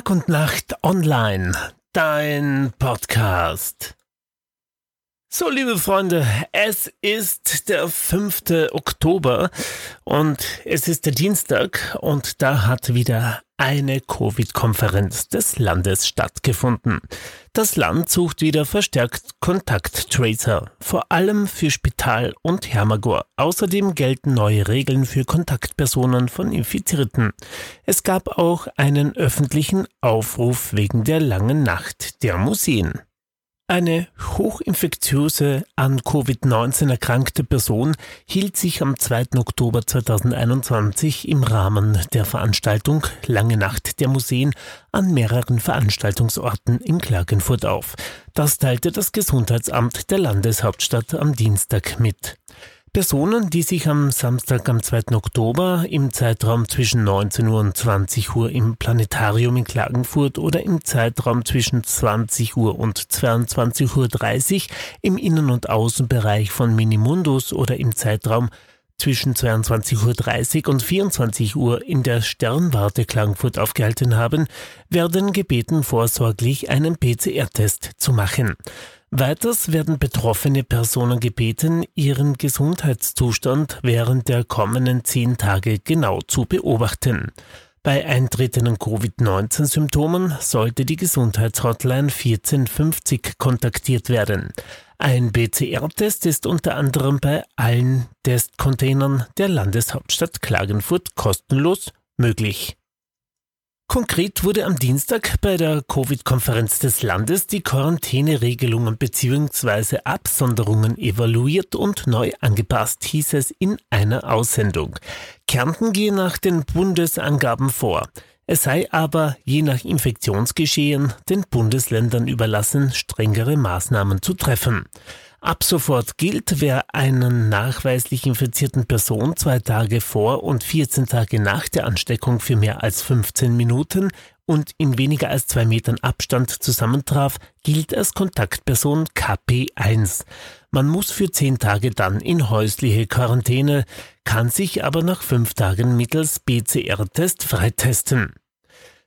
Tag und Nacht online, dein Podcast. So, liebe Freunde, es ist der 5. Oktober und es ist der Dienstag und da hat wieder eine Covid-Konferenz des Landes stattgefunden. Das Land sucht wieder verstärkt Kontakttracer, vor allem für Spital und Hermagor. Außerdem gelten neue Regeln für Kontaktpersonen von Infizierten. Es gab auch einen öffentlichen Aufruf wegen der langen Nacht der Museen. Eine hochinfektiöse, an Covid-19 erkrankte Person hielt sich am 2. Oktober 2021 im Rahmen der Veranstaltung Lange Nacht der Museen an mehreren Veranstaltungsorten in Klagenfurt auf. Das teilte das Gesundheitsamt der Landeshauptstadt am Dienstag mit. Personen, die sich am Samstag, am 2. Oktober im Zeitraum zwischen 19 Uhr und 20 Uhr im Planetarium in Klagenfurt oder im Zeitraum zwischen 20 Uhr und 22.30 Uhr im Innen- und Außenbereich von Minimundus oder im Zeitraum zwischen 22.30 Uhr und 24 Uhr in der Sternwarte Klagenfurt aufgehalten haben, werden gebeten, vorsorglich einen PCR-Test zu machen. Weiters werden betroffene Personen gebeten, ihren Gesundheitszustand während der kommenden zehn Tage genau zu beobachten. Bei eintretenden Covid-19-Symptomen sollte die Gesundheitshotline 1450 kontaktiert werden. Ein PCR-Test ist unter anderem bei allen Testcontainern der Landeshauptstadt Klagenfurt kostenlos möglich. Konkret wurde am Dienstag bei der Covid-Konferenz des Landes die Quarantäneregelungen bzw. Absonderungen evaluiert und neu angepasst, hieß es in einer Aussendung. Kärnten gehe nach den Bundesangaben vor. Es sei aber je nach Infektionsgeschehen den Bundesländern überlassen, strengere Maßnahmen zu treffen. Ab sofort gilt, wer einen nachweislich infizierten Person zwei Tage vor und 14 Tage nach der Ansteckung für mehr als 15 Minuten und in weniger als zwei Metern Abstand zusammentraf, gilt als Kontaktperson KP1. Man muss für zehn Tage dann in häusliche Quarantäne, kann sich aber nach fünf Tagen mittels PCR-Test freitesten.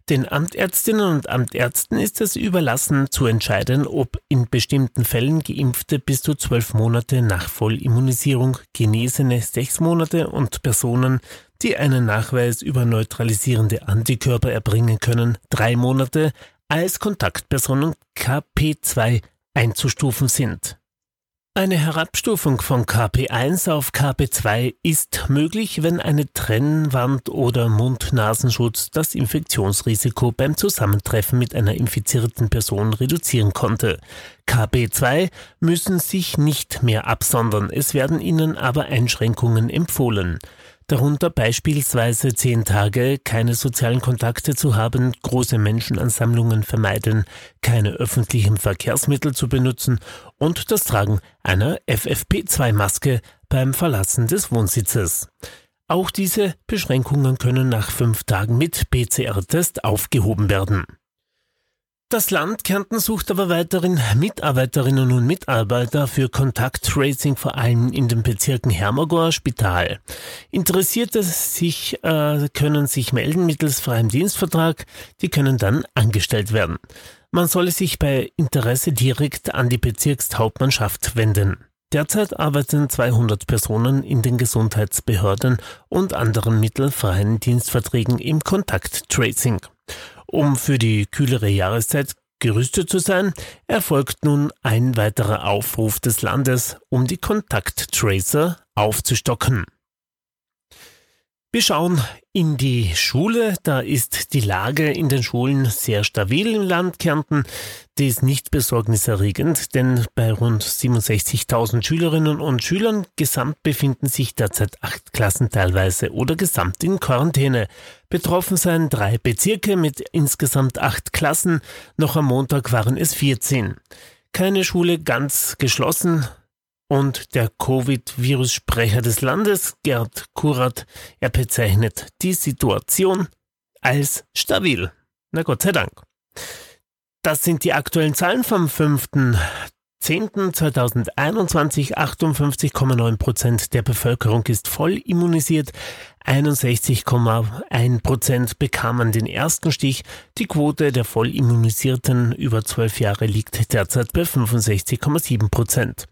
Den Amtärztinnen und Amtärzten ist es überlassen zu entscheiden, ob in bestimmten Fällen Geimpfte bis zu zwölf Monate nach Vollimmunisierung, Genesene sechs Monate und Personen, die einen Nachweis über neutralisierende Antikörper erbringen können, drei Monate als Kontaktpersonen KP2 einzustufen sind. Eine Herabstufung von KP1 auf KP2 ist möglich, wenn eine Trennwand oder Mund-Nasenschutz das Infektionsrisiko beim Zusammentreffen mit einer infizierten Person reduzieren konnte. KP2 müssen sich nicht mehr absondern, es werden ihnen aber Einschränkungen empfohlen darunter beispielsweise zehn Tage keine sozialen Kontakte zu haben, große Menschenansammlungen vermeiden, keine öffentlichen Verkehrsmittel zu benutzen und das Tragen einer FFP2-Maske beim Verlassen des Wohnsitzes. Auch diese Beschränkungen können nach fünf Tagen mit PCR-Test aufgehoben werden. Das Land Kärnten sucht aber weiterhin Mitarbeiterinnen und Mitarbeiter für Kontakttracing, vor allem in den Bezirken Hermagor, Spital. Interessierte sich äh, können sich melden mittels freiem Dienstvertrag, die können dann angestellt werden. Man solle sich bei Interesse direkt an die Bezirkshauptmannschaft wenden. Derzeit arbeiten 200 Personen in den Gesundheitsbehörden und anderen mittelfreien Dienstverträgen im Kontakttracing. Um für die kühlere Jahreszeit gerüstet zu sein, erfolgt nun ein weiterer Aufruf des Landes, um die Kontakttracer aufzustocken. Wir schauen in die Schule. Da ist die Lage in den Schulen sehr stabil im Land Kärnten. Die ist nicht besorgniserregend, denn bei rund 67.000 Schülerinnen und Schülern gesamt befinden sich derzeit acht Klassen teilweise oder gesamt in Quarantäne. Betroffen seien drei Bezirke mit insgesamt acht Klassen. Noch am Montag waren es 14. Keine Schule ganz geschlossen, und der Covid-Virus-Sprecher des Landes, Gerd Kurat, er bezeichnet die Situation als stabil. Na Gott sei Dank. Das sind die aktuellen Zahlen vom 5. 10.2021 58,9 Prozent der Bevölkerung ist voll immunisiert, 61,1 Prozent bekamen den ersten Stich. Die Quote der Vollimmunisierten über zwölf Jahre liegt derzeit bei 65,7 Prozent.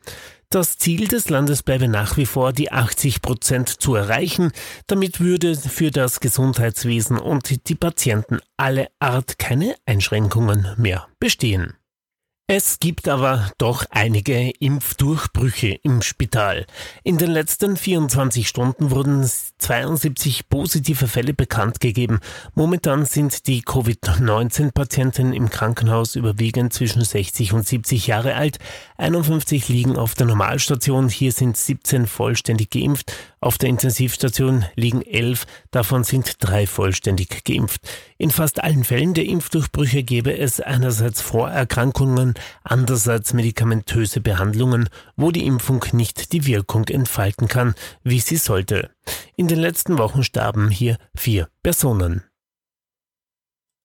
Das Ziel des Landes bleibe nach wie vor, die 80 Prozent zu erreichen. Damit würde für das Gesundheitswesen und die Patienten alle Art keine Einschränkungen mehr bestehen. Es gibt aber doch einige Impfdurchbrüche im Spital. In den letzten 24 Stunden wurden 72 positive Fälle bekannt gegeben. Momentan sind die Covid-19-Patienten im Krankenhaus überwiegend zwischen 60 und 70 Jahre alt. 51 liegen auf der Normalstation. Hier sind 17 vollständig geimpft. Auf der Intensivstation liegen 11. Davon sind drei vollständig geimpft. In fast allen Fällen der Impfdurchbrüche gäbe es einerseits Vorerkrankungen, andererseits medikamentöse Behandlungen, wo die Impfung nicht die Wirkung entfalten kann, wie sie sollte. In den letzten Wochen starben hier vier Personen.